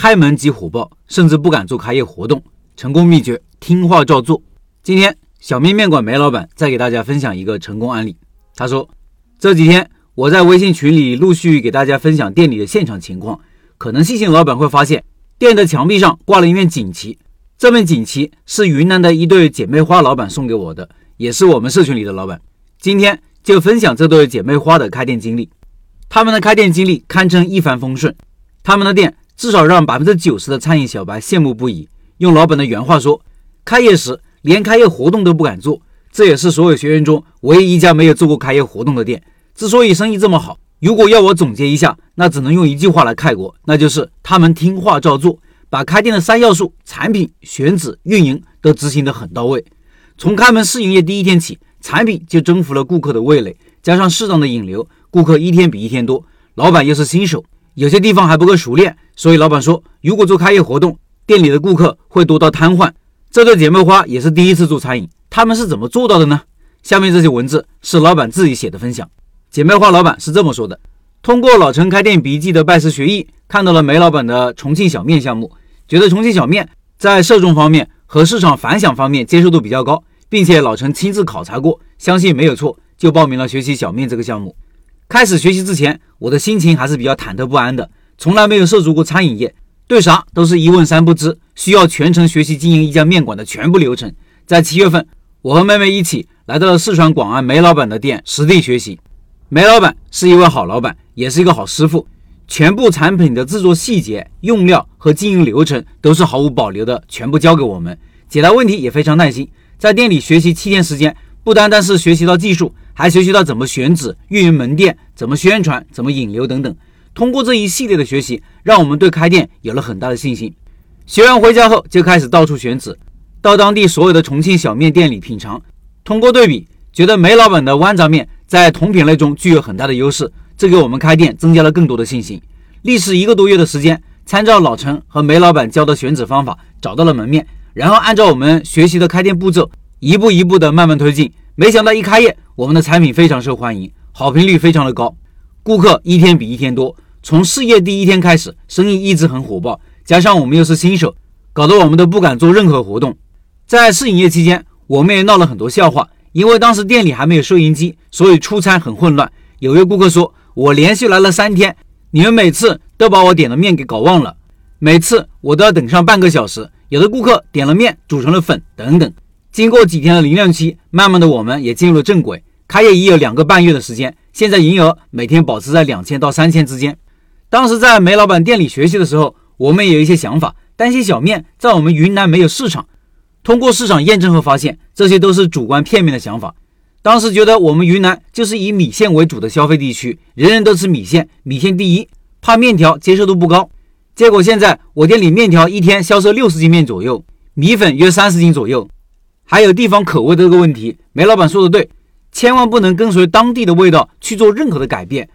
开门即火爆，甚至不敢做开业活动。成功秘诀：听话照做。今天小面面馆梅老板再给大家分享一个成功案例。他说，这几天我在微信群里陆续给大家分享店里的现场情况，可能细心老板会发现，店的墙壁上挂了一面锦旗。这面锦旗是云南的一对姐妹花老板送给我的，也是我们社群里的老板。今天就分享这对姐妹花的开店经历。他们的开店经历堪称一帆风顺，他们的店至少让百分之九十的餐饮小白羡慕不已。用老板的原话说，开业时连开业活动都不敢做，这也是所有学员中唯一一家没有做过开业活动的店。之所以生意这么好，如果要我总结一下，那只能用一句话来概括，那就是他们听话照做。把开店的三要素——产品、选址、运营——都执行得很到位。从开门试营业第一天起，产品就征服了顾客的味蕾，加上适当的引流，顾客一天比一天多。老板又是新手，有些地方还不够熟练，所以老板说，如果做开业活动，店里的顾客会多到瘫痪。这对姐妹花也是第一次做餐饮，他们是怎么做到的呢？下面这些文字是老板自己写的分享。姐妹花老板是这么说的：通过老陈开店笔记的拜师学艺，看到了梅老板的重庆小面项目。觉得重庆小面在受众方面和市场反响方面接受度比较高，并且老陈亲自考察过，相信没有错，就报名了学习小面这个项目。开始学习之前，我的心情还是比较忐忑不安的，从来没有涉足过餐饮业，对啥都是一问三不知，需要全程学习经营一家面馆的全部流程。在七月份，我和妹妹一起来到了四川广安梅老板的店实地学习。梅老板是一位好老板，也是一个好师傅。全部产品的制作细节、用料和经营流程都是毫无保留的，全部交给我们，解答问题也非常耐心。在店里学习七天时间，不单单是学习到技术，还学习到怎么选址、运营门店、怎么宣传、怎么引流等等。通过这一系列的学习，让我们对开店有了很大的信心。学完回家后，就开始到处选址，到当地所有的重庆小面店里品尝。通过对比，觉得梅老板的豌杂面在同品类中具有很大的优势。这给我们开店增加了更多的信心。历时一个多月的时间，参照老陈和梅老板教的选址方法，找到了门面，然后按照我们学习的开店步骤，一步一步的慢慢推进。没想到一开业，我们的产品非常受欢迎，好评率非常的高，顾客一天比一天多。从试业第一天开始，生意一直很火爆，加上我们又是新手，搞得我们都不敢做任何活动。在试营业期间，我们也闹了很多笑话，因为当时店里还没有收银机，所以出餐很混乱。有位顾客说。我连续来了三天，你们每次都把我点的面给搞忘了，每次我都要等上半个小时。有的顾客点了面煮成了粉等等。经过几天的零量期，慢慢的我们也进入了正轨。开业已有两个半月的时间，现在营业额每天保持在两千到三千之间。当时在梅老板店里学习的时候，我们也有一些想法，担心小面在我们云南没有市场。通过市场验证后发现，这些都是主观片面的想法。当时觉得我们云南就是以米线为主的消费地区，人人都吃米线，米线第一，怕面条接受度不高。结果现在我店里面条一天销售六十斤面左右，米粉约三十斤左右，还有地方口味的这个问题。梅老板说的对，千万不能跟随当地的味道去做任何的改变，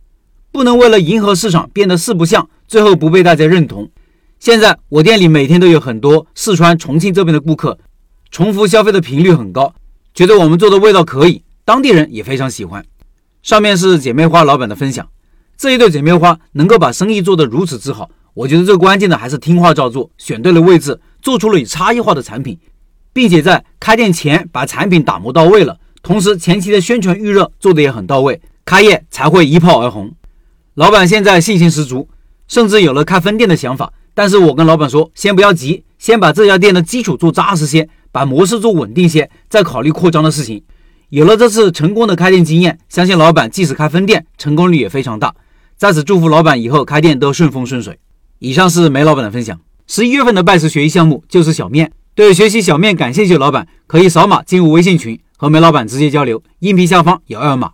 不能为了迎合市场变得四不像，最后不被大家认同。现在我店里每天都有很多四川、重庆这边的顾客，重复消费的频率很高，觉得我们做的味道可以。当地人也非常喜欢。上面是姐妹花老板的分享，这一对姐妹花能够把生意做得如此之好，我觉得最关键的还是听话照做，选对了位置，做出了有差异化的产品，并且在开店前把产品打磨到位了，同时前期的宣传预热做得也很到位，开业才会一炮而红。老板现在信心十足，甚至有了开分店的想法。但是我跟老板说，先不要急，先把这家店的基础做扎实些，把模式做稳定些，再考虑扩张的事情。有了这次成功的开店经验，相信老板即使开分店，成功率也非常大。在此祝福老板以后开店都顺风顺水。以上是梅老板的分享。十一月份的拜师学艺项目就是小面，对学习小面感兴趣的老板可以扫码进入微信群和梅老板直接交流，音频下方有二维码。